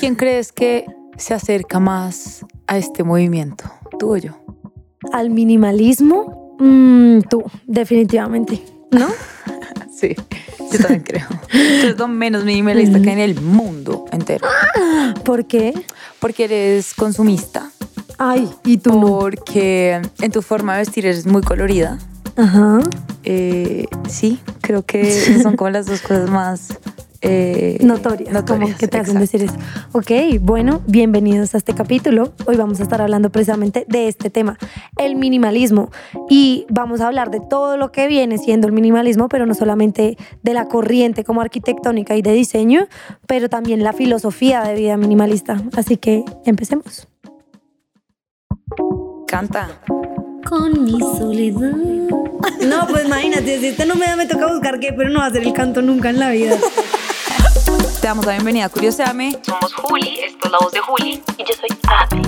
¿Quién crees que se acerca más a este movimiento? ¿Tú o yo? Al minimalismo, mm, tú, definitivamente, ¿no? sí, yo también creo. Tú eres lo menos minimalista que en el mundo entero. ¿Por qué? Porque eres consumista. Ay, ¿y tú? Porque en tu forma de vestir eres muy colorida. Ajá. Eh, sí, creo que son como las dos cosas más eh, notorias, como que te hacen decir eso. Ok, bueno, bienvenidos a este capítulo. Hoy vamos a estar hablando precisamente de este tema, el minimalismo. Y vamos a hablar de todo lo que viene siendo el minimalismo, pero no solamente de la corriente como arquitectónica y de diseño, pero también la filosofía de vida minimalista. Así que empecemos. Canta. Con mi soledad. No, pues imagínate, si este no me da, me toca buscar qué, pero no va a ser el canto nunca en la vida. Te damos la bienvenida a Curioseame. Somos Juli, esto es la voz de Juli. Y yo soy Adri.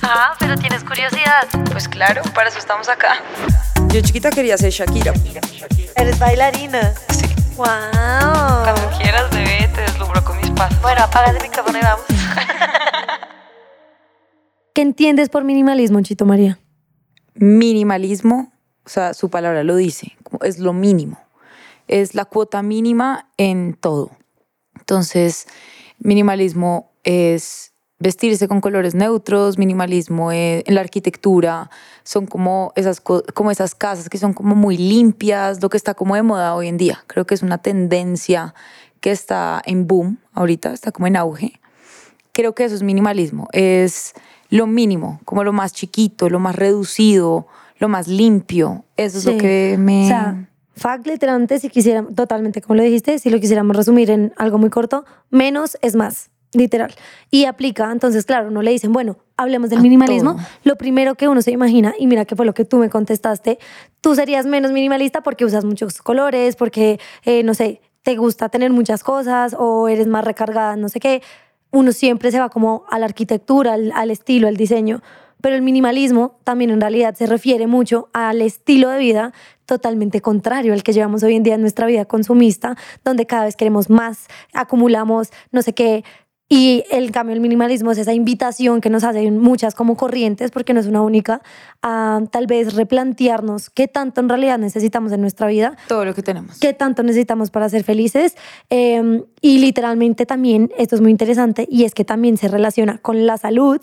Ah, pero tienes curiosidad. Pues claro, para eso estamos acá. Yo chiquita quería ser Shakira. Eres bailarina. Sí. Wow. Cuando quieras, bebé, te deslumbro con mis pasos. Bueno, apaga el micrófono y vamos. ¿Qué entiendes por minimalismo, Chito María? Minimalismo, o sea, su palabra lo dice, es lo mínimo. Es la cuota mínima en todo. Entonces, minimalismo es vestirse con colores neutros, minimalismo es- en la arquitectura, son como esas, co- como esas casas que son como muy limpias, lo que está como de moda hoy en día. Creo que es una tendencia que está en boom ahorita, está como en auge. Creo que eso es minimalismo, es lo mínimo, como lo más chiquito, lo más reducido, lo más limpio. Eso es lo que me... O sea, fact, literalmente, si quisiéramos, totalmente como lo dijiste, si lo quisiéramos resumir en algo muy corto, menos es más, literal. Y aplica, entonces, claro, no le dicen, bueno, hablemos del minimalismo. todo. Lo primero que uno se imagina, y mira que fue lo que tú me contestaste, tú serías menos minimalista porque usas muchos colores, porque, eh, no sé, te gusta tener muchas cosas o eres más recargada, no sé qué. Uno siempre se va como a la arquitectura, al, al estilo, al diseño. Pero el minimalismo también en realidad se refiere mucho al estilo de vida totalmente contrario al que llevamos hoy en día en nuestra vida consumista, donde cada vez queremos más, acumulamos no sé qué. Y el cambio del minimalismo es esa invitación que nos hacen muchas como corrientes, porque no es una única, a tal vez replantearnos qué tanto en realidad necesitamos en nuestra vida Todo lo que tenemos. qué tanto necesitamos para ser felices. Eh, y literalmente también, esto es muy interesante, y es que también se relaciona con la salud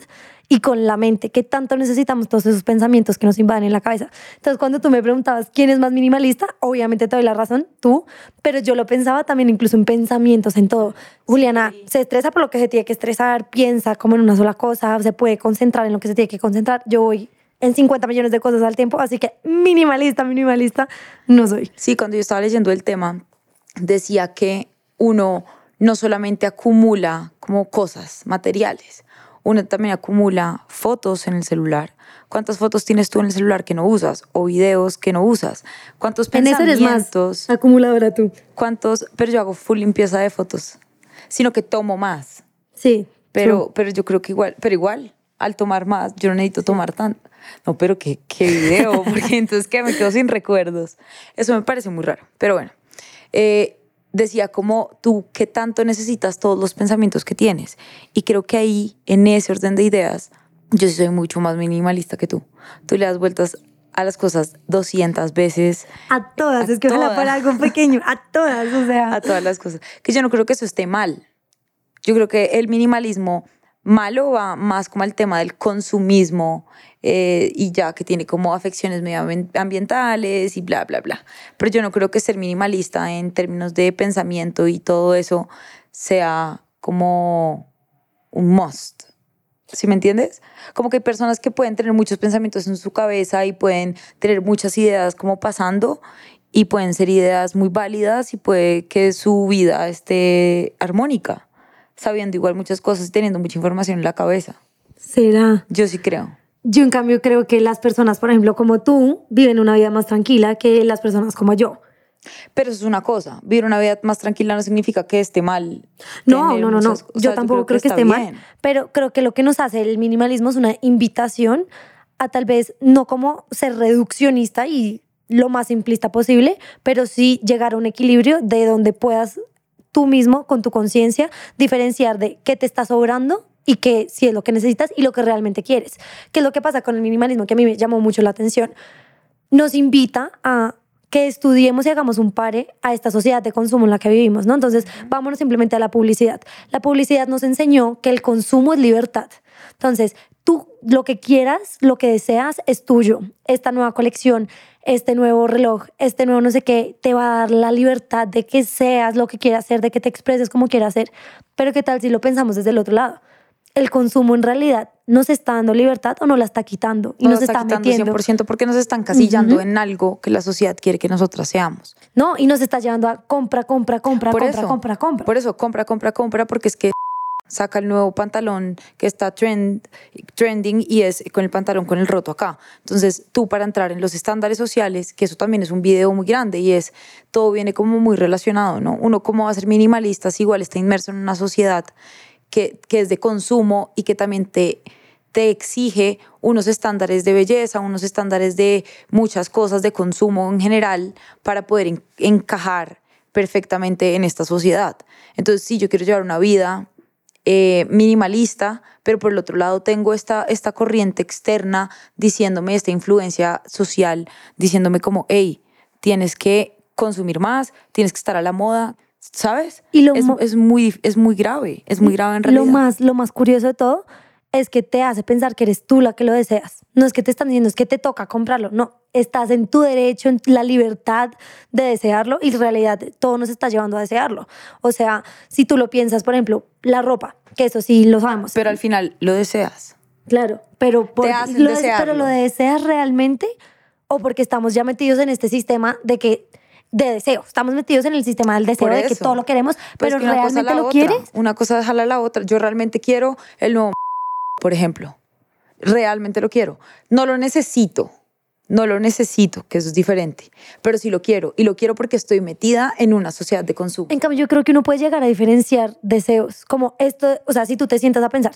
y con la mente, qué tanto necesitamos todos esos pensamientos que nos invaden en la cabeza. Entonces, cuando tú me preguntabas quién es más minimalista, obviamente te doy la razón, tú, pero yo lo pensaba también incluso en pensamientos, en todo. Juliana se estresa por lo que se tiene que estresar, piensa como en una sola cosa, se puede concentrar en lo que se tiene que concentrar. Yo voy en 50 millones de cosas al tiempo, así que minimalista, minimalista, no soy. Sí, cuando yo estaba leyendo el tema, decía que uno no solamente acumula como cosas materiales, uno también acumula fotos en el celular. ¿Cuántas fotos tienes tú en el celular que no usas? O videos que no usas. ¿Cuántos En eso eres pensamientos? más acumuladora tú. ¿Cuántos? Pero yo hago full limpieza de fotos, sino que tomo más. Sí. Pero, pero yo creo que igual, pero igual, al tomar más, yo no necesito tomar tanto. No, pero qué, qué video, porque entonces que me quedo sin recuerdos. Eso me parece muy raro. Pero bueno, eh, decía como tú qué tanto necesitas todos los pensamientos que tienes. Y creo que ahí, en ese orden de ideas, yo soy mucho más minimalista que tú. Tú le das vueltas a las cosas 200 veces, A todas, A es que ojalá todas. para algo pequeño, a todas, o sea. a todas las cosas. Que yo no creo que eso esté mal. Yo creo que el minimalismo malo va más como al tema del consumismo eh, y ya que tiene como afecciones medioambientales y bla, bla, bla. Pero yo no creo que ser minimalista en términos de pensamiento y todo eso sea como un must. ¿Sí me entiendes? Como que hay personas que pueden tener muchos pensamientos en su cabeza y pueden tener muchas ideas como pasando y pueden ser ideas muy válidas y puede que su vida esté armónica. Sabiendo igual muchas cosas teniendo mucha información en la cabeza. ¿Será? Yo sí creo. Yo en cambio creo que las personas, por ejemplo, como tú, viven una vida más tranquila que las personas como yo. Pero eso es una cosa. Vivir una vida más tranquila no significa que esté mal. No, no, no, no. yo tampoco creo que, está esté mal. bien. Pero creo que lo que nos hace el minimalismo es una invitación a tal vez no como ser reduccionista y lo más simplista posible, pero sí llegar a un equilibrio de donde puedas tú mismo, con tu conciencia, diferenciar de qué te está sobrando y qué si es lo que necesitas y lo que realmente quieres. ¿Qué es lo que pasa con el minimalismo? Que a mí me llamó mucho la atención. Nos invita a que estudiemos y hagamos un pare a esta sociedad de consumo en la que vivimos, ¿no? Entonces, vámonos simplemente a la publicidad. La publicidad nos enseñó que el consumo es libertad. Entonces, tú lo que quieras, lo que deseas es tuyo. Esta nueva colección, este nuevo reloj, este nuevo no sé qué, te va a dar la libertad de que seas lo que quieras hacer, de que te expreses como quieras hacer. Pero ¿qué tal si lo pensamos desde el otro lado? El consumo en realidad nos está dando libertad o nos la está quitando y Nos nos, está, está, metiendo. 100% porque nos están casillando en algo que la sociedad quiere que nosotras seamos. No, y nos está llevando a compra, compra, compra, Por compra, eso, compra, compra. Por eso, compra, compra, compra, porque es que saca el nuevo pantalón que está trend, trending y es con el pantalón con el roto acá. Entonces, tú para entrar en los estándares sociales, que eso también es un video muy grande y es, todo viene como muy relacionado, ¿no? Uno cómo va a ser minimalista si igual está inmerso en una sociedad que, que es de consumo y que también te, te exige unos estándares de belleza, unos estándares de muchas cosas de consumo en general para poder en- encajar perfectamente en esta sociedad. Entonces, sí, yo quiero llevar una vida eh, minimalista, pero por el otro lado tengo esta, esta corriente externa diciéndome, esta influencia social, diciéndome como, hey, tienes que consumir más, tienes que estar a la moda, ¿sabes? Y lo es, es muy, es muy grave, es muy grave en realidad. Lo más, lo más curioso de todo es que te hace pensar que eres tú la que lo deseas. No es que te están diciendo, es que te toca comprarlo. No, estás en tu derecho, en la libertad de desearlo y en realidad todo nos está llevando a desearlo. O sea, si tú lo piensas, por ejemplo, la ropa, que eso sí lo sabemos. Pero al final lo deseas. Claro, pero, por, lo des- pero lo deseas realmente o porque estamos ya metidos en este sistema de que de deseo. Estamos metidos en el sistema del deseo de que todo lo queremos, Pues pero que una cosa realmente a la lo otra. quieres. Una cosa jala a la otra. Yo realmente quiero el nuevo, por ejemplo. Realmente lo quiero. No lo necesito. No lo necesito, que eso es diferente. Pero sí lo quiero. Y lo quiero porque estoy metida en una sociedad de consumo. En cambio, yo creo que uno puede llegar a diferenciar deseos. Como esto, o sea, si tú te sientas a pensar,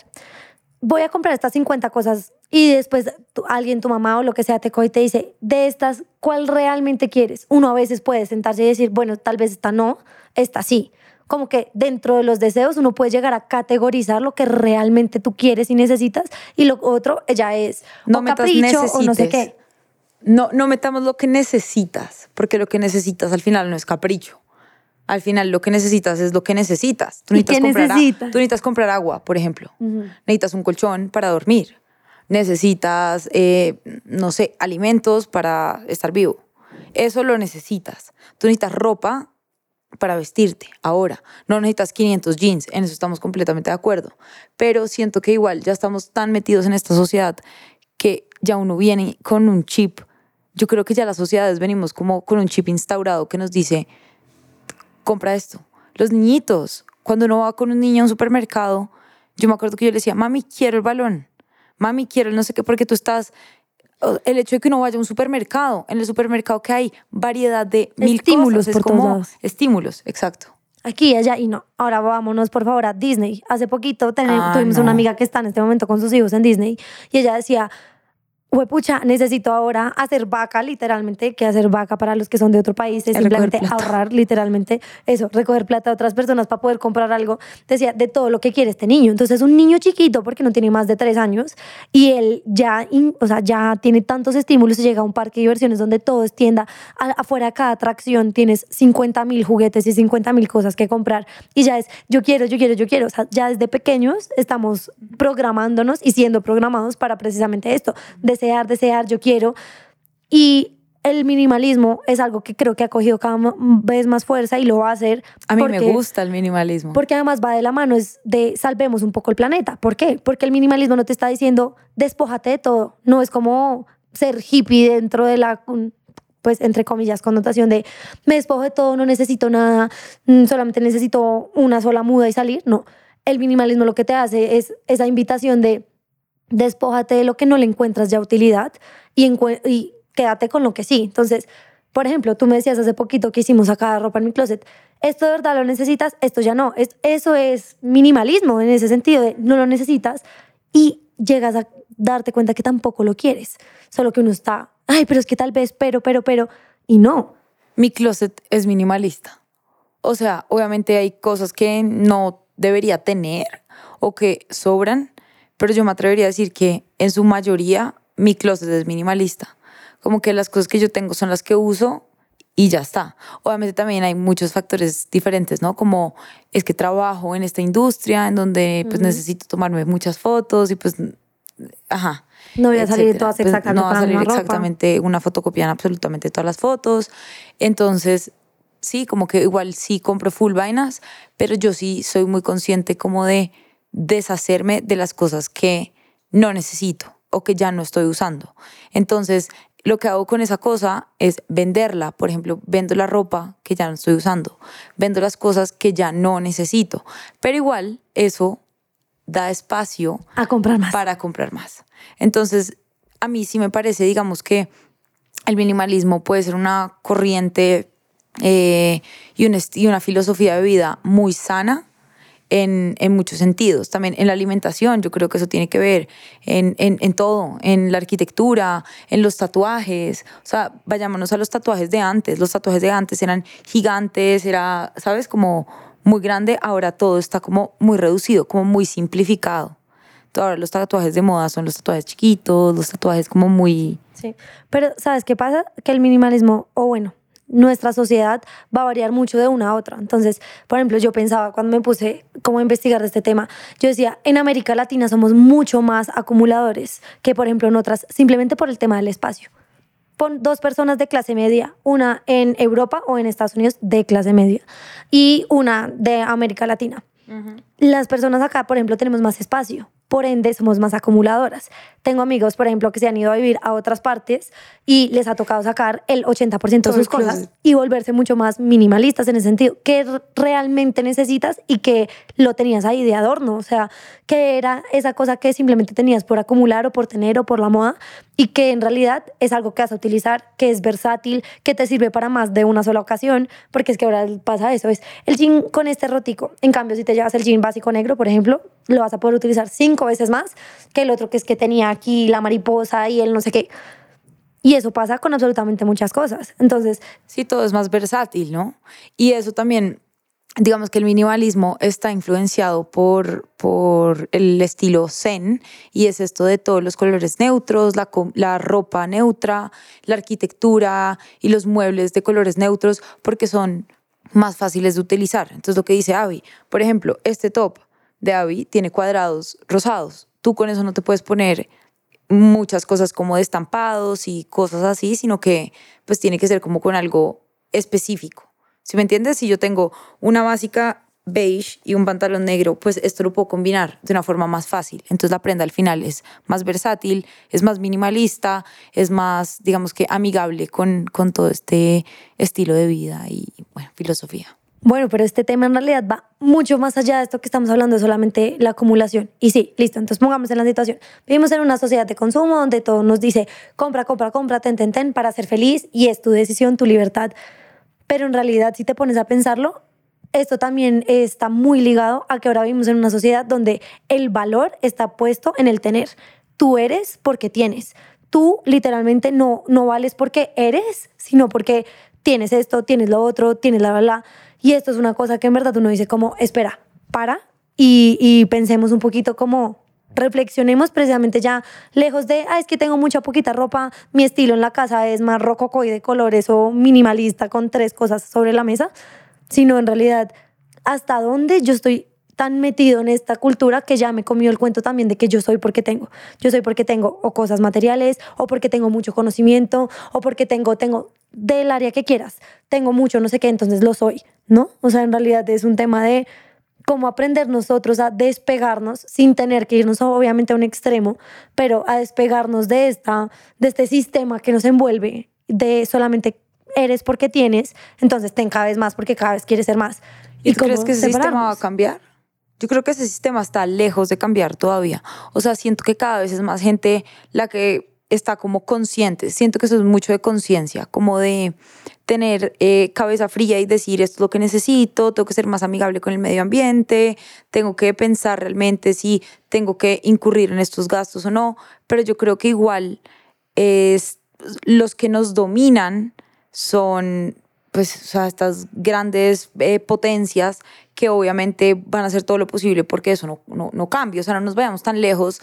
voy a comprar estas 50 cosas y después alguien, tu mamá o lo que sea, te coge y te dice, de estas, ¿cuál realmente quieres? Uno a veces puede sentarse y decir, bueno, tal vez esta no, esta sí. Como que dentro de los deseos uno puede llegar a categorizar lo que realmente tú quieres y necesitas y lo otro ya es No o capricho o no sé qué. No, no metamos lo que necesitas, porque lo que necesitas al final no es capricho. Al final lo que necesitas es lo que necesitas. Tú ¿Y necesitas, qué comprar, tú necesitas comprar agua, por ejemplo. Necesitas un colchón para dormir. Necesitas, eh, no sé, alimentos para estar vivo. Eso lo necesitas. Tú necesitas ropa para vestirte ahora. No necesitas 500 jeans, en eso estamos completamente de acuerdo. Pero siento que igual ya estamos tan metidos en esta sociedad que ya uno viene con un chip. Yo creo que ya las sociedades venimos como con un chip instaurado que nos dice, compra esto. Los niñitos, cuando uno va con un niño a un supermercado, yo me acuerdo que yo le decía, mami, quiero el balón. Mami, quiero el no sé qué, porque tú estás... El hecho de que uno vaya a un supermercado, en el supermercado que hay variedad de mil Estímulos cosas, es por todos como lados. estímulos, exacto. Aquí, allá y no. Ahora vámonos, por favor, a Disney. Hace poquito ten- Ah, tuvimos no. una amiga que está en este momento con sus hijos en Disney y ella decía, pucha, necesito ahora hacer vaca, literalmente, que hacer vaca para los que son de otro país es simplemente ahorrar, literalmente, eso, recoger plata de otras personas para poder comprar algo. Decía, de todo lo que quiere este niño. Entonces, un niño chiquito, porque no tiene más de tres años, y él ya, in- o sea, ya tiene tantos estímulos y llega a un parque de diversiones donde todo es tienda. A- afuera de cada atracción tienes 50 mil juguetes y 50 mil cosas que comprar. Y ya es, yo quiero, yo quiero, yo quiero. O sea, ya desde pequeños estamos programándonos y siendo programados para precisamente esto. Desear, desear, yo quiero. Y el minimalismo es algo que creo que ha cogido cada vez más fuerza y lo va a hacer. A mí porque- me gusta el minimalismo. porque además va de la mano es de salvemos un poco el planeta. ¿Por qué? Porque el minimalismo no te está diciendo despójate de todo. No es como ser hippie dentro de la pues entre comillas connotación de me despojo de todo, no necesito nada, mm, solamente necesito una sola muda y salir. No, el minimalismo lo que te hace es esa invitación de despójate de lo que no le encuentras ya utilidad y, quédate con lo que sí. Entonces, por ejemplo, tú me decías hace poquito que hicimos acá ropa en mi closet. Esto de verdad lo necesitas, esto ya no. eso es minimalismo en ese sentido de no lo necesitas y llegas a darte cuenta que tampoco lo quieres. Solo que uno está, ay, pero es que tal vez, pero, pero, pero, y no. Mi closet es minimalista. O sea, obviamente hay cosas que no debería tener o que sobran, pero yo me atrevería a decir que en su mayoría mi closet es minimalista. Como que las cosas que yo tengo son las que uso y ya está. Obviamente también hay muchos factores diferentes, ¿no? Como es que trabajo en esta industria en donde pues necesito tomarme muchas fotos y pues, ajá. No voy a salir todas pues, exactamente. no va a salir exactamente una fotocopia en absolutamente todas las fotos. Entonces, sí, como que igual sí compro full vainas, pero yo sí soy muy consciente como de deshacerme de las cosas que no necesito o que ya no estoy usando. Entonces, lo que hago con esa cosa es venderla. Por ejemplo, vendo la ropa que ya no estoy usando, vendo las cosas que ya no necesito. Pero igual eso da espacio a comprar más. para comprar más. Entonces, a mí sí me parece, digamos que el minimalismo puede ser una corriente eh, y, y una filosofía de vida muy sana en, en, muchos sentidos. También en la alimentación, yo creo que eso tiene que ver en, en, en, todo, en la arquitectura, en los tatuajes. O sea, vayámonos a los tatuajes de antes. Los tatuajes de antes eran gigantes, era, ¿sabes? Como muy grande. Ahora todo está como muy reducido, como muy simplificado. Ahora los tatuajes de moda son los tatuajes chiquitos, los tatuajes como muy... Sí, pero ¿sabes qué pasa? Que el minimalismo, o bueno, nuestra sociedad va a variar mucho de una a otra. Entonces, por ejemplo, yo pensaba cuando me puse como a investigar de este tema, yo decía, en América Latina somos mucho más acumuladores que, por ejemplo, en otras, simplemente por el tema del espacio. Pon dos personas de clase media, una en Europa o en Estados Unidos de clase media y una de América Latina. Las personas acá, por ejemplo, tenemos más espacio por ende somos más acumuladoras. Tengo amigos, por ejemplo, que se han ido a vivir a otras partes y les ha tocado sacar el 80% de sus cosas y volverse mucho más minimalistas en ese sentido. ¿Qué realmente necesitas y que lo tenías ahí de adorno? O sea, que era esa cosa que simplemente tenías por acumular o por tener o por la moda y que en realidad es algo que vas a utilizar, que es versátil, que te sirve para más de una sola ocasión, porque es que ahora pasa eso, es el jean con este rotico. En cambio, si te llevas el jean básico negro, por ejemplo, lo vas a poder utilizar cinco veces más que el otro que es que tenía aquí la mariposa y el no sé qué. Y eso pasa con absolutamente muchas cosas. Entonces... Sí, todo es más versátil, ¿no? Y eso también, digamos que el minimalismo está influenciado por, por el estilo zen y es esto de todos los colores neutros, la, la ropa neutra, la arquitectura y los muebles de colores neutros porque son más fáciles de utilizar. Entonces lo que dice Avi, por ejemplo, este top de Abby tiene cuadrados rosados. Tú con eso no te puedes poner muchas cosas como de estampados y cosas así, sino que pues tiene que ser como con algo específico. Si me entiendes, si yo tengo una básica beige y un pantalón negro, pues esto lo puedo combinar de una forma más fácil. Entonces la prenda al final es más versátil, es más minimalista, es más, digamos que amigable con, con todo este estilo de vida y, bueno, filosofía. Bueno, pero este tema en realidad va mucho más allá de esto que estamos hablando, de solamente la acumulación. Y sí, listo, entonces pongamos en la situación. Vivimos en una sociedad de consumo donde todo nos dice compra, compra, compra, ten, ten, ten, para ser feliz y es tu decisión, tu libertad. Pero en realidad, si te pones a pensarlo, esto también está muy ligado a que ahora vivimos en una sociedad donde el valor está puesto en el tener. Tú eres porque tienes. Tú literalmente no, no vales porque eres, sino porque tienes esto, tienes lo otro, tienes la verdad. Y esto es una cosa que en verdad uno dice como, espera, para y, pensemos un poquito como reflexionemos precisamente ya lejos de, ah, es que tengo mucha poquita ropa, mi estilo en la casa es más y de colores o minimalista con tres cosas sobre la mesa, sino en realidad hasta dónde yo estoy tan metido en esta cultura que ya me comió el cuento también de que yo soy porque tengo. Yo soy porque tengo o cosas materiales, o porque tengo mucho conocimiento, o porque tengo, tengo del área que quieras, tengo mucho, no sé qué, entonces lo soy. ¿no? O sea, en realidad es un tema de cómo aprender nosotros a despegarnos sin tener que irnos obviamente a un extremo, pero a despegarnos de, esta, de este sistema que nos envuelve, de solamente eres porque tienes, entonces ten cada vez más porque cada vez quieres ser más. ¿Y, tú crees que ese sistema va a cambiar? Yo creo que ese sistema está lejos de cambiar todavía. O sea, siento que cada vez es más gente la que está como consciente. Siento que eso es mucho de conciencia, como de tener eh, cabeza fría y decir esto es lo que necesito, tengo que ser más amigable con el medio ambiente, tengo que pensar realmente si tengo que incurrir en estos gastos o no, pero yo creo que igual es, los que nos dominan son pues, o sea, estas grandes eh, potencias que obviamente van a hacer todo lo posible porque eso no, no, no cambia, o sea, no nos vayamos tan lejos.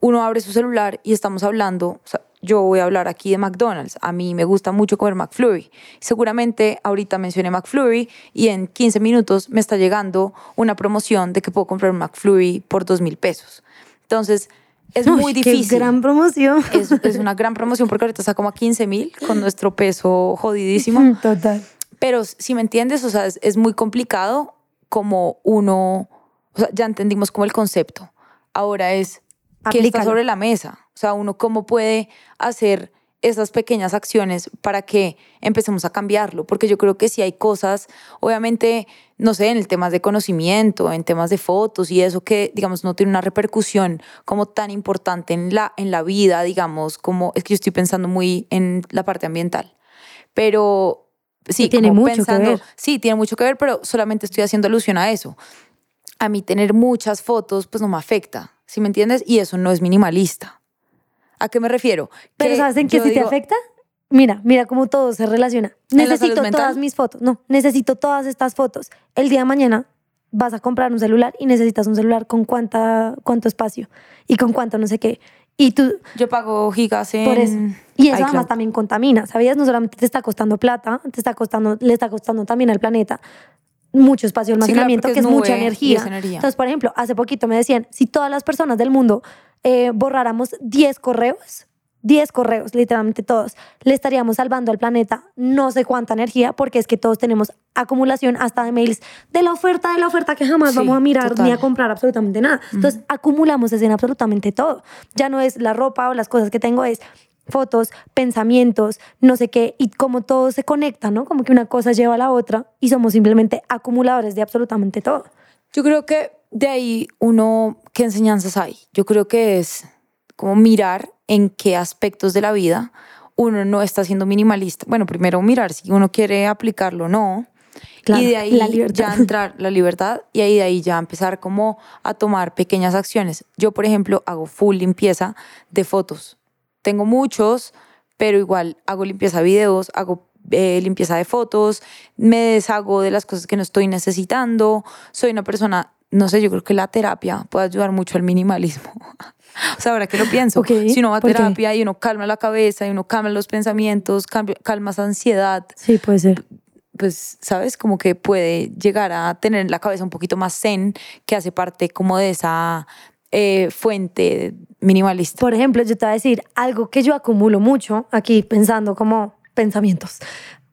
Uno abre su celular y estamos hablando, o sea, yo voy a hablar aquí de McDonald's. A mí me gusta mucho comer McFlurry. Seguramente ahorita mencioné McFlurry y en 15 minutos me está llegando una promoción de que puedo comprar un McFlurry por 2 mil pesos. Entonces, es muy difícil. Qué gran promoción. Es, es, una gran promoción porque ahorita está como a 15 mil con nuestro peso jodidísimo. Total. Pero si me entiendes, o sea, es, es muy complicado como uno, o sea, ya entendimos como el concepto. Ahora es, ¿qué está sobre la mesa? O sea, uno cómo puede hacer esas pequeñas acciones para que empecemos a cambiarlo, porque yo creo que si hay cosas, obviamente, no sé, en el temas de conocimiento, en temas de fotos y eso que, digamos, no tiene una repercusión como tan importante en la, en la vida, digamos, como es que yo estoy pensando muy en la parte ambiental, pero sí, tiene mucho pensando, que ver. Sí, tiene mucho que ver, pero solamente estoy haciendo alusión a eso. A mí tener muchas fotos, pues no me afecta, ¿sí me entiendes? Y eso no es minimalista. ¿A qué me refiero? Pero Que ¿sabes en qué sí te afecta? Mira, mira cómo todo se relaciona. ¿En la Necesito todas mis fotos. No, necesito todas estas fotos. El día de mañana vas a comprar un celular y necesitas un celular con cuánta, cuánto espacio y con cuánto no sé qué. Y tú, Yo pago gigas en por eso. Y eso iCloud. además también contamina, ¿sabías? No solamente te está costando plata, te está costando, le está costando también al planeta mucho espacio de Sí, claro, almacenamiento, que es es mucha energía. energía. Entonces, por ejemplo, hace poquito me decían, si todas las personas del mundo eh, borráramos 10 correos, 10 correos, literalmente todos, le estaríamos salvando al planeta no sé cuánta energía, porque es que todos tenemos acumulación hasta de mails de la oferta, de la oferta que jamás Sí, vamos a mirar total. ni a comprar absolutamente nada. Entonces, acumulamos en absolutamente todo. Ya no es la ropa o las cosas que tengo, es fotos, pensamientos, no sé qué, y como todo se conecta, ¿no? Como que una cosa lleva a la otra y somos simplemente acumuladores de absolutamente todo. Yo creo que de ahí uno, ¿qué enseñanzas hay? Yo creo que es como mirar en qué aspectos de la vida uno no está siendo minimalista. Bueno, primero mirar si uno quiere aplicarlo o no. Claro, y de ahí la ya entrar la libertad y ahí de ahí ya empezar como a tomar pequeñas acciones. Yo, por ejemplo, hago full limpieza de fotos. Tengo muchos, pero igual hago limpieza de videos, hago eh, limpieza de fotos, me deshago de las cosas que no estoy necesitando. Soy una persona, no sé, yo creo que la terapia puede ayudar mucho al minimalismo. o sea, ahora que lo pienso, Ok, si uno va a ¿por qué? terapia y uno calma la cabeza y uno calma los pensamientos, cambia- calma esa ansiedad, Sí, puede ser. pues, ¿sabes? Como que puede llegar a tener la cabeza un poquito más zen, que hace parte como de esa eh, fuente minimalista. Por ejemplo, yo te voy a decir algo que yo acumulo mucho aquí pensando como pensamientos.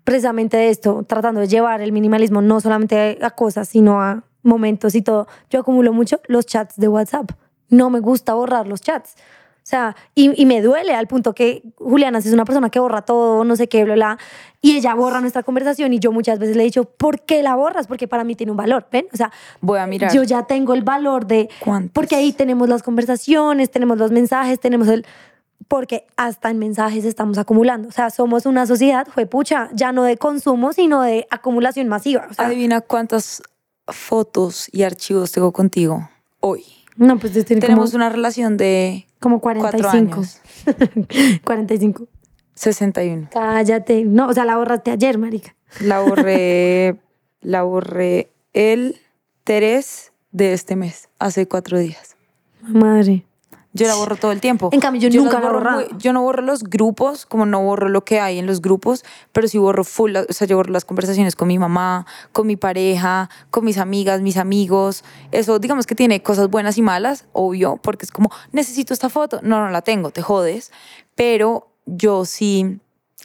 Precisamente de esto, tratando de llevar el minimalismo no solamente a cosas, sino a momentos y todo. Yo acumulo mucho los chats de WhatsApp. No me gusta borrar los chats. O sea, y, y me duele al punto que Juliana es una persona que borra todo, no sé qué, bla, bla. Y ella borra nuestra conversación y yo muchas veces le he dicho, ¿por qué la borras? Porque para mí tiene un valor, ¿ven? O sea, Voy a mirar. yo ya tengo el valor de... ¿Cuántos? Porque ahí tenemos las conversaciones, tenemos los mensajes, tenemos el... Porque hasta en mensajes estamos acumulando. O sea, somos una sociedad, pucha, ya no de consumo, sino de acumulación masiva. O sea, Adivina cuántas fotos y archivos tengo contigo hoy. no, pues Tenemos como, una relación de como cuatro 45. años. 45. 61. Cállate. No, o sea, la borraste ayer, marica. La borré, la borré el 3 de este mes, hace cuatro días. Madre. Yo la borro todo el tiempo. En cambio, yo nunca las la borro muy- yo no borro los grupos, como no borro lo que hay en los grupos, pero sí borro full, o sea, yo borro las conversaciones con mi mamá, con mi pareja, con mis amigas, mis amigos. Eso, digamos que tiene cosas buenas y malas, obvio, porque es como, necesito esta foto. No, no la tengo, te jodes. Pero yo sí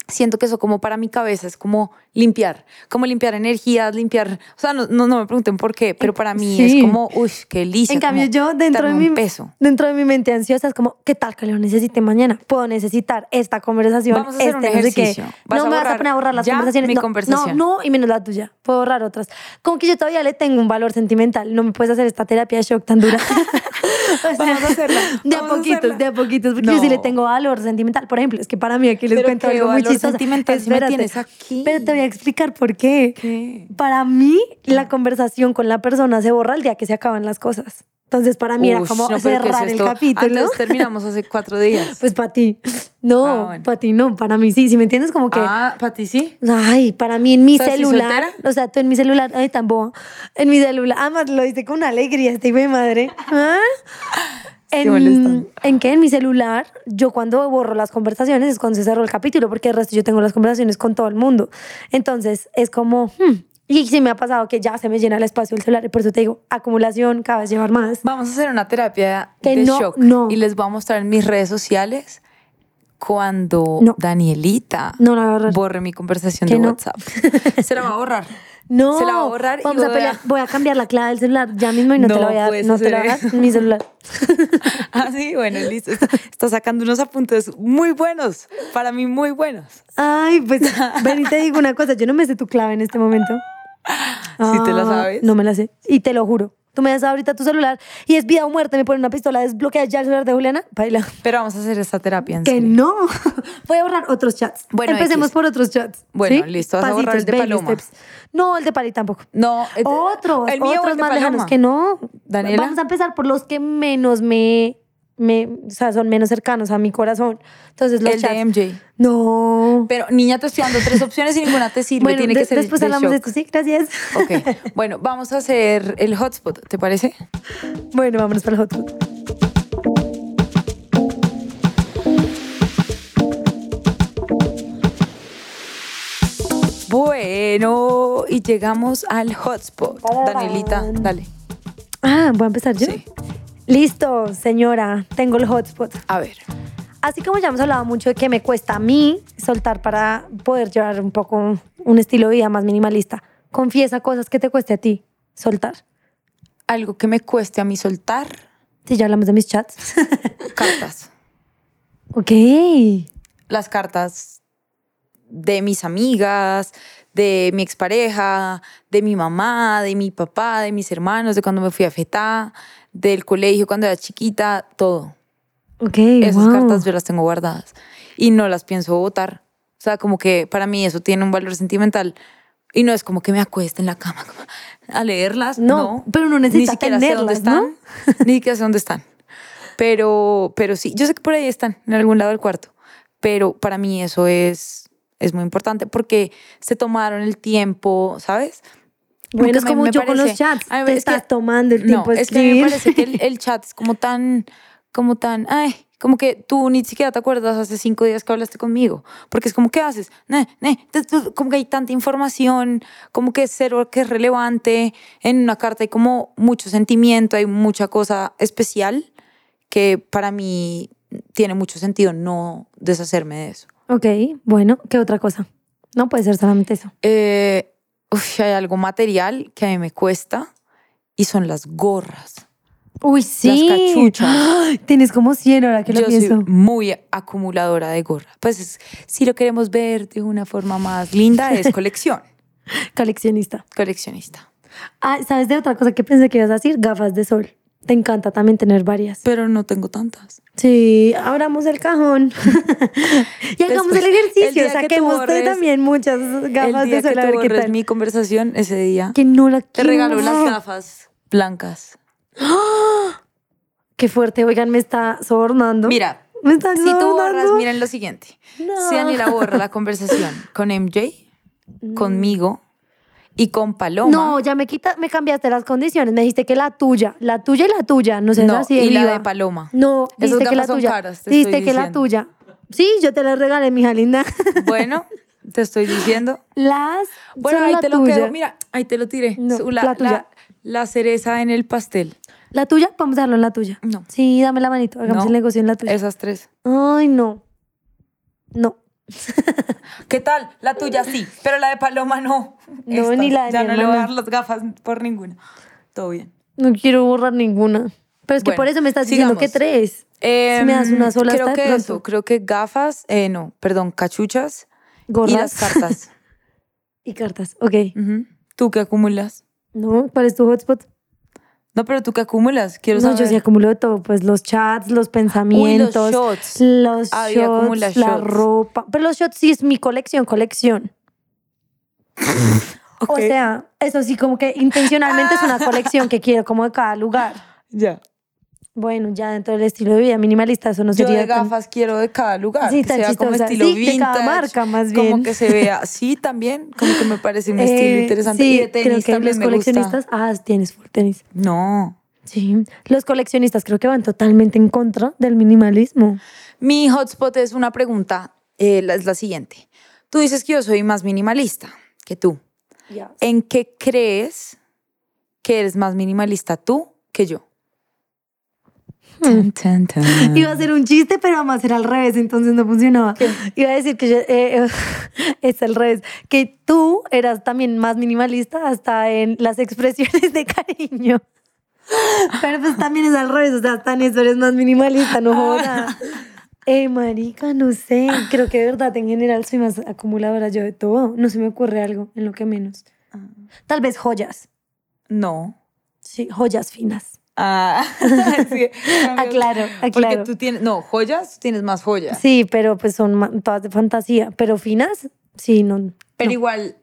siento que eso como para mi cabeza es como limpiar, como limpiar energías, limpiar, o sea, no, no, no me pregunten por qué, pero para mí Sí. es como, uy, qué delicia. En cambio, yo dentro de, mi, un peso. dentro de mi mente ansiosa es como, ¿qué tal que lo necesite mañana? Puedo necesitar esta conversación. Vamos a hacer un este no sé qué. ejercicio. ¿Vas No a me vas a poner a borrar las ya conversaciones. mi no, conversación? No, no, y menos la tuya. Puedo borrar otras. Como que yo todavía le tengo un valor sentimental. No me puedes hacer esta terapia de shock tan dura. O sea, Vamos a hacerla, De a poquitos, de a poquitos. Porque yo sí No. le tengo valor sentimental. Por ejemplo, es que para mí aquí les Pero cuento algo muy chistoso. sentimental si me tienes aquí. Pero te voy a explicar por qué. ¿Qué? Para mí, la conversación con la persona se borra el día que se acaban las cosas. Entonces, para mí era como no, pero ¿qué es cerrar el esto? capítulo. Antes terminamos hace cuatro días. Pues para ti. No, Ah, bueno. para ti no, para mí sí. Si me entiendes, como que. Ah, para ti sí. Ay, para mí en mi O sea, ¿sí celular. soltera? O sea, tú en mi celular. Ay, tan boba. En mi celular. Además, lo dice con una alegría, este hijo de madre. ¿Ah? En, ¿En qué? En mi celular, yo cuando borro las conversaciones es cuando se cerró el capítulo, porque el resto yo tengo las conversaciones con todo el mundo. Entonces, es como. hmm, Y sí me ha pasado que ya se me llena el espacio del celular. Y por eso te digo, acumulación, cada vez llevar más. Vamos a hacer una terapia Que de no, shock. no. Y les voy a mostrar en mis redes sociales cuando No. Danielita No borre mi conversación Que de. WhatsApp. Se la va a borrar. No, Se la va a borrar y vamos a voy a- pelear. Voy a cambiar la clave del celular ya mismo y no, te la voy a dar. puedes No te la voy a hacer dar mi celular. Ah, sí, bueno, listo. Está, está sacando unos apuntes muy buenos. Para mí, muy buenos. Ay, pues ven y te digo una cosa. Yo no me sé tu clave en este momento. ¿Sí te la Ah, sabes? No me la sé. Y te lo juro. Tú me das ahorita tu celular y es vida o muerte. Me ponen una pistola, desbloquea ya el celular de Juliana. Baila. Pero vamos a hacer esta terapia en Que serio. no. Voy a borrar otros chats. Bueno, Empecemos X. por otros chats. Bueno, ¿sí? listo, vas a borrar el de Paloma. steps. No, el de Pali tampoco. No, Otros, el mío el otros de más Paloma. lejanos que no. Daniela. Vamos a empezar por los que menos me, me, o sea, son menos cercanos a mi corazón. Entonces los El chats. de MJ. No. Pero, niña, te estoy dando tres opciones y ninguna te sirve. bueno, Tiene de- que ser después de hablamos de esto, sí, gracias. Ok, bueno, vamos a hacer el hotspot, ¿te parece? Bueno, vámonos para el hotspot. Bueno, y llegamos al hotspot. Danielita, dale. Ah, voy a empezar yo. Sí. Listo, señora, tengo el hotspot. A ver. Así como ya hemos hablado mucho de que me cuesta a mí soltar para poder llevar un poco un estilo de vida más minimalista, confiesa cosas que te cueste a ti soltar. Algo que me cueste a mí soltar, Si ya hablamos de mis chats. cartas. ok. Las cartas de mis amigas, de mi expareja, de mi mamá, de mi papá, de mis hermanos, de cuando me fui a FETA, del colegio cuando era chiquita, todo. Ok, Esas wow. cartas yo las tengo guardadas y no las pienso votar. O sea, como que para mí eso tiene un valor sentimental y no es como que me acueste en la cama a leerlas. No, No, pero uno necesita Ni siquiera sé dónde tenerlas, están. Ni siquiera sé dónde están. Pero, pero sí, yo sé que por ahí están, en algún lado del cuarto. Pero para mí eso es, es muy importante porque se tomaron el tiempo, ¿sabes? Bueno, Aunque es me- como me yo con los parece- chats. Te es que- estás tomando el tiempo no, de es que a mí me escribir. parece que el, el chat es como tan, como tan, ay, como que tú ni siquiera te acuerdas hace cinco días que hablaste conmigo. Porque es como, ¿qué haces? Ne, ne, como que hay tanta información, como que es cero que es relevante. En una carta hay como mucho sentimiento, hay mucha cosa especial que para mí tiene mucho sentido no deshacerme de eso. Ok, bueno, ¿qué otra cosa? No puede ser solamente eso. Eh, uf, hay algo material que a mí me cuesta y son las gorras. Uy, sí. cachuchas. ¡Ay! Tienes como 100 ahora que lo Yo pienso. soy muy acumuladora de gorra. Pues es- si lo queremos ver de una forma más linda, es colección. Coleccionista. Coleccionista. Ah, ¿sabes de otra cosa que pensé que ibas a decir? Gafas de sol. Te encanta también tener varias. Pero no tengo tantas. Sí, abramos el cajón y hagamos Después, el el ejercicio. tú Saquemos borres- también muchas gafas el día de sol que a tú ver qué borres tal. mi conversación, ese día, Que no la te quiero. regalo las gafas blancas. Qué fuerte, oigan, me está sobornando. Mira, me está si tú borras, sobornando. miren lo siguiente. No. Si Daniela borra la conversación con MJ, conmigo y con Paloma. No, ya me quita, me cambiaste las condiciones. Me dijiste que la tuya, la tuya y la tuya, no sé No, así. y la de Paloma. No, dijiste que la tuya. caras, te dijiste que la tuya. Sí, yo te las regalé, mija linda. Bueno, te estoy diciendo. Las Bueno, ahí la te lo tuya. quedo. Mira, ahí te lo tiré. No, la, la tuya. la- la cereza en el pastel. ¿La tuya? Vamos a dejarlo en la tuya. No. Sí, dame la manito, hagamos No, el negocio en la tuya. Esas tres. Ay, no. No. ¿Qué tal? La tuya sí, pero la de Paloma no. No, ni la de Ya mi no le voy a dar las gafas por ninguna. Todo bien. No quiero borrar ninguna. Pero es que Bueno, por eso me estás diciendo que tres. si me das una sola Em, Creo hasta que eso, creo que gafas, eh, no, perdón, cachuchas Gorras. y las cartas. Y cartas. Ok. ¿Tú qué acumulas? No, ¿cuál es tu hotspot? No, pero tú qué acumulas, quiero No, saber. yo sí acumulo de todo, pues los chats, los pensamientos, shots. los Ah, shots, yo acumula la shots. ropa. Pero los shots sí es mi colección, colección. O Ok. sea, eso sí como que intencionalmente es una colección que quiero como de cada lugar. Ya. Bueno, ya dentro del estilo de vida minimalista eso no Yo sería de tan- gafas quiero de cada lugar. Sí, que tan sea como estilo Sí, de cada vintage. marca, más Como bien. que se vea, sí, también, como que me parece un estilo Eh, interesante. Sí, y de tenis creo que también los me coleccionistas, gusta. ah, tienes full tenis. No. Sí, los coleccionistas creo que van totalmente en contra del minimalismo. Mi hotspot es una pregunta, eh, la- es la siguiente. Tú dices que yo soy más minimalista que tú. ¿En qué crees que eres más minimalista tú que yo? Tan, tan, tan. Iba a ser un chiste, pero vamos a hacer al revés, entonces no funcionaba. Iba a decir que yo, eh, es al revés, que tú eras también más minimalista hasta en las expresiones de cariño. Pero pues también es al revés, o sea, hasta en eso eres más minimalista, no joda. Eh, marica, no sé, creo que de verdad en general soy más acumuladora yo de todo, no se me ocurre algo en lo que menos. Tal vez joyas, No. sí, joyas finas. Ah, sí. Aclaro, Porque aclaro. tú tienes, no, joyas, tú tienes más joyas. Sí, pero pues son todas de fantasía. Pero finas, sí, no. Pero no. igual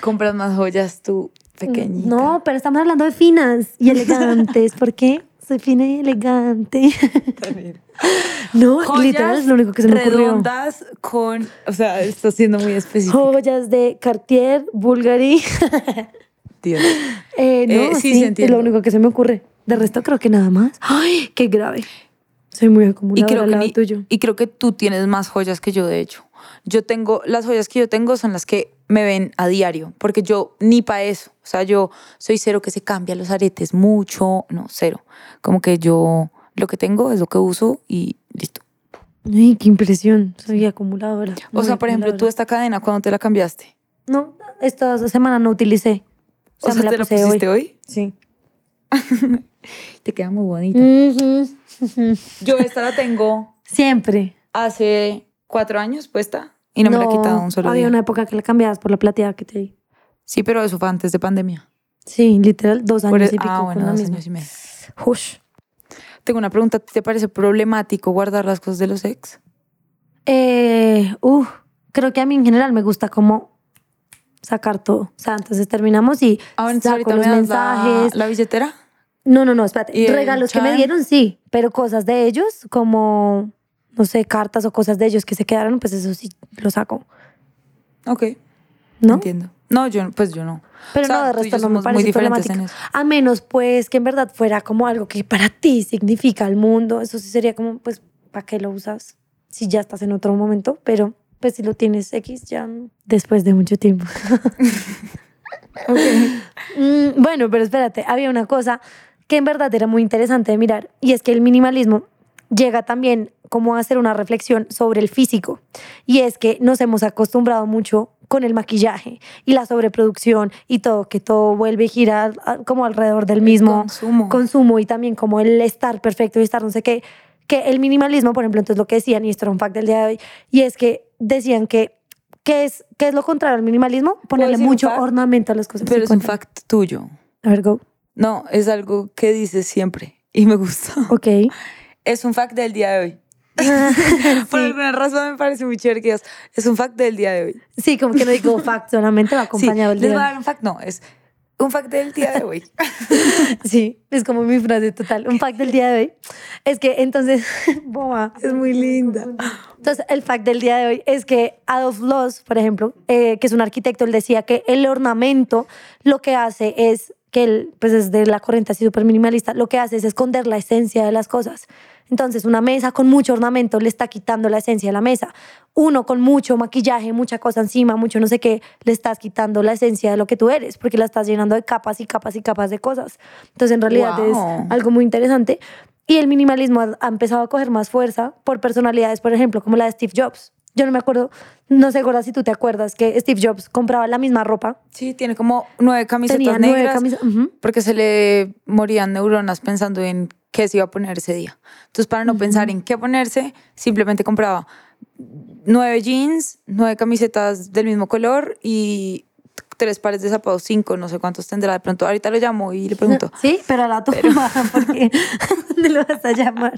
compras más joyas tú pequeñita. No, pero estamos hablando de finas y elegantes. ¿Por qué? Soy fina y elegante. no, Joyas literal es lo único que se me ocurrió. redondas con, o sea, está siendo muy específico. Joyas de Cartier, Bulgari. Dios. Eh, no, Eh, sí, es lo único que se me ocurre. De resto creo que nada más. Ay, qué grave. Soy muy Y acumuladora creo, al que lado ni- tuyo. y creo que tú tienes más joyas que yo, de hecho. Yo tengo, las joyas que yo tengo son las que me ven a diario, porque yo ni para eso. O sea, yo soy cero que se cambia los aretes mucho, no, cero. Como que yo lo que tengo es lo que uso y listo. Ay, qué impresión. Soy acumuladora. O sea, por ejemplo, tú esta cadena, ¿cuándo te la cambiaste? No, esta semana no utilicé. O sea, me ¿te la pusiste hoy? Sí. Te queda muy bonita. Yo esta la tengo Siempre. hace cuatro años puesta y no, me la he quitado un solo Había día. una época que la cambiabas por la plateada que te di. Sí, pero eso fue antes de pandemia. Sí, literal, dos años e- y pico ah, bueno, dos misma. años y medio. Tengo una pregunta. ¿Te parece problemático guardar las cosas de los ex? Eh, uh, creo que a mí en general me gusta como sacar todo. O sea, entonces terminamos y Ah, entonces saco los me das la- mensajes. La, billetera. No, no, no, espérate. ¿Y el Regalos que me dieron, sí, pero cosas de ellos, como, no sé, cartas o cosas de ellos que se quedaron, pues eso sí lo saco. Ok, ¿No? entiendo. No, yo, pues yo no. Pero O sea, no, de resto no me muy parece diferentes problemático. en eso. A menos, pues, que en verdad fuera como algo que para ti significa el mundo. Eso sí sería como, pues, ¿para qué lo usas? Si ya estás en otro momento, pero pues si lo tienes X ya después de mucho tiempo. Mm, bueno, pero espérate, había una cosa que en verdad era muy interesante de mirar y es que el minimalismo llega también como a hacer una reflexión sobre el físico y es que nos hemos acostumbrado mucho con el maquillaje y la sobreproducción y todo, que todo vuelve y gira a- como alrededor del mismo consumo. consumo y también como el estar perfecto y estar no sé qué, que el minimalismo, por ejemplo, entonces lo que decían, y esto era un fact del día de hoy, y es que decían que ¿qué es, qué es lo contrario al minimalismo? Ponerle mucho ornamento a las cosas. Pero es un fact tuyo. A ver, go. No, es algo que dices siempre y me gusta. Ok. Es un fact del día de hoy. Por alguna razón me parece muy chévere que digas, es un fact del día de hoy. Sí, como que no digo fact, solamente va Sí, acompañado el les voy a día. dar un fact, no, es un fact del día de hoy. Sí, es como mi frase total. Un fact del día de hoy es que entonces, boba, Es muy linda. Entonces, el fact del día de hoy es que Adolf Loos, por ejemplo, eh, que es un arquitecto, él decía que el ornamento lo que hace es que él, pues es de la corriente así súper minimalista, lo que hace es esconder la esencia de las cosas. Entonces, una mesa con mucho ornamento le está quitando la esencia de la mesa. Uno con mucho maquillaje, mucha cosa encima, mucho no sé qué, le estás quitando la esencia de lo que tú eres, porque la estás llenando de capas y capas y capas de cosas. Entonces, en realidad Wow. es algo muy interesante. Y el minimalismo ha, ha empezado a coger más fuerza por personalidades, por ejemplo, como la de Steve Jobs. Yo no me acuerdo, no sé, Gorda, si tú te acuerdas que Steve Jobs compraba la misma ropa. Sí, tiene como nueve camisetas Tenía nueve negras camisas. ujú. porque se le morían neuronas pensando en qué se iba a poner ese día. Entonces, para no pensar en qué ponerse, simplemente compraba nueve jeans, nueve camisetas del mismo color y tres pares de zapatos, cinco, no sé cuántos tendrá. De pronto, ahorita lo llamo y le pregunto. Sí, pero a la toma, porque ¿dónde lo vas a llamar?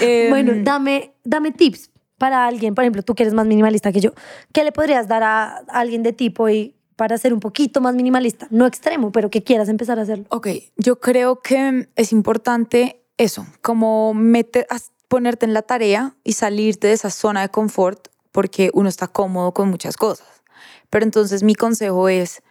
Em, Bueno, dame, dame tips para alguien, por ejemplo, tú que eres más minimalista que yo. ¿Qué le podrías dar a alguien de tipo y para ser un poquito más minimalista? No extremo, pero que quieras empezar a hacerlo. Ok, yo creo que es importante eso, como meter, ponerte en la tarea y salirte de esa zona de confort porque uno está cómodo con muchas cosas. Pero entonces mi consejo es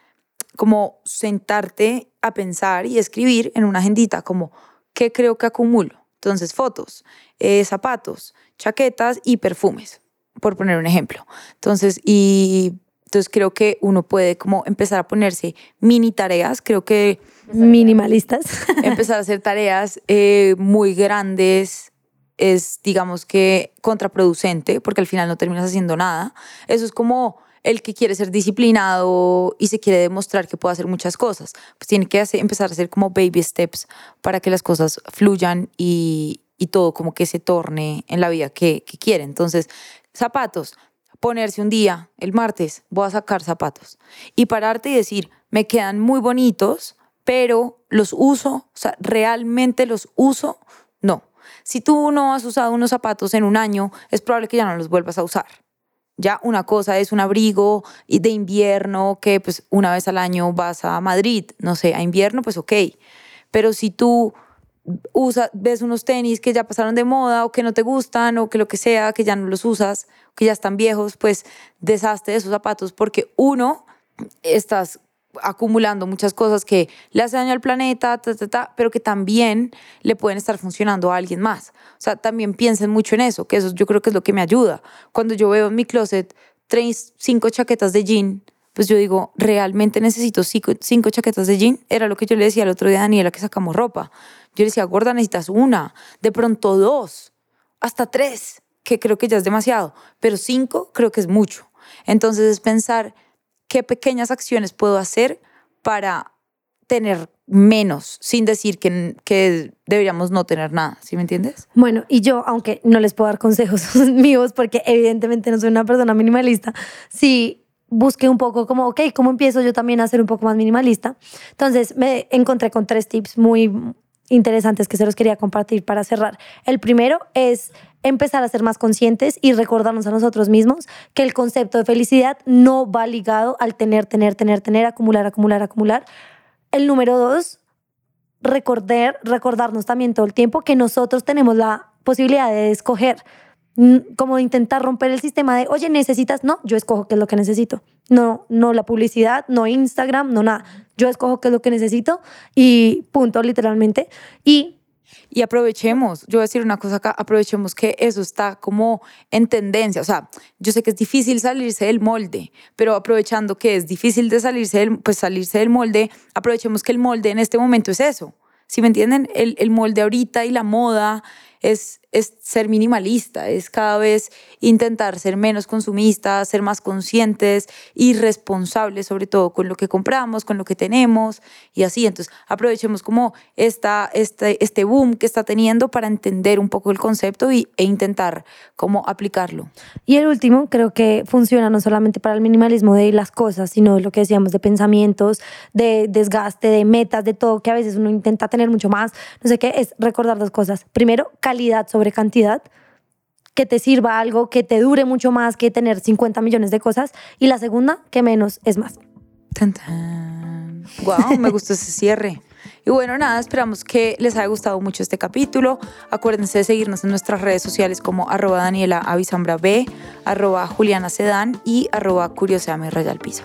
como sentarte a pensar y escribir en una agendita como qué creo que acumulo. Entonces fotos, eh, zapatos, chaquetas y perfumes, por poner un ejemplo. Entonces, y entonces creo que uno puede como empezar a ponerse mini tareas. Creo que Minimalistas. empezar a hacer tareas eh, muy grandes es, digamos que, contraproducente, porque al final no terminas haciendo nada. Eso es como el que quiere ser disciplinado y se quiere demostrar que puede hacer muchas cosas. Pues tiene que hacer- empezar a hacer como baby steps para que las cosas fluyan y, y todo como que se torne en la vida que, que quiere. Entonces, zapatos, ponerse un día, el martes, voy a sacar zapatos y pararte y decir, me quedan muy bonitos, pero los uso, o sea, realmente los uso, no. Si tú no has usado unos zapatos en un año, es probable que ya no los vuelvas a usar. Ya una cosa es un abrigo de invierno que pues una vez al año vas a Madrid, no sé, a invierno pues ok. Pero si tú usa, ves unos tenis que ya pasaron de moda o que no te gustan o que lo que sea, que ya no los usas, que ya están viejos, pues deshazte de esos zapatos porque uno, estás acumulando muchas cosas que le hacen daño al planeta, ta, ta, ta, pero que también le pueden estar funcionando a alguien más. O sea, también piensen mucho en eso, que eso yo creo que es lo que me ayuda. Cuando yo veo en mi closet tres, cinco chaquetas de jean, pues yo digo, ¿realmente necesito cinco, cinco chaquetas de jean? Era lo que yo le decía el otro día a Daniela que sacamos ropa. Yo le decía, gorda, necesitas una, de pronto dos, hasta tres, que creo que ya es demasiado, pero cinco creo que es mucho. Entonces es pensar qué pequeñas acciones puedo hacer para tener menos, sin decir que, que deberíamos no tener nada, ¿sí me entiendes? Bueno, y yo, aunque no les puedo dar consejos míos, porque evidentemente no soy una persona minimalista, sí busqué un poco como, ok, ¿cómo empiezo yo también a ser un poco más minimalista? Entonces me encontré con tres tips muy interesantes que se los quería compartir para cerrar. El primero es empezar a ser más conscientes y recordarnos a nosotros mismos que el concepto de felicidad no va ligado al tener, tener, tener, tener, acumular, acumular, acumular. El número dos, recordar, recordarnos también todo el tiempo que nosotros tenemos la posibilidad de escoger, como intentar romper el sistema de, oye, necesitas, no, yo escojo qué es lo que necesito. No, no la publicidad, no Instagram, no nada. Yo escojo qué es lo que necesito y punto, literalmente. Y Y aprovechemos, yo voy a decir una cosa acá, aprovechemos que eso está como en tendencia. O sea, yo sé que es difícil salirse del molde, pero aprovechando que es difícil de salirse del, pues salirse del molde, aprovechemos que el molde en este momento es eso. ¿Sí me entienden? El, el molde ahorita y la moda es, es ser minimalista, es cada vez intentar ser menos consumistas, ser más conscientes y responsables sobre todo con lo que compramos, con lo que tenemos y así. Entonces aprovechemos como esta, este, este boom que está teniendo para entender un poco el concepto y, e intentar como aplicarlo. Y el último, creo que funciona no solamente para el minimalismo de las cosas, sino lo que decíamos de pensamientos, de desgaste, de metas, de todo, que a veces uno intenta tener mucho más. No sé qué, es recordar dos cosas. Primero, calidad sobre cantidad, que te sirva algo, que te dure mucho más que tener 50 millones de cosas. Y la segunda, que menos es más. Tan, tan. Wow, me gustó ese cierre. Y bueno, nada, esperamos que les haya gustado mucho este capítulo. Acuérdense de seguirnos en nuestras redes sociales como arroba Daniela Avisambra B, arroba Juliana Sedán y arroba Curioseame Rayal Piso.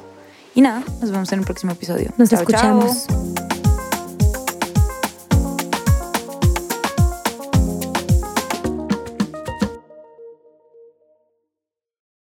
Y nada, nos vemos en un próximo episodio. Nos Chao, chao. escuchamos.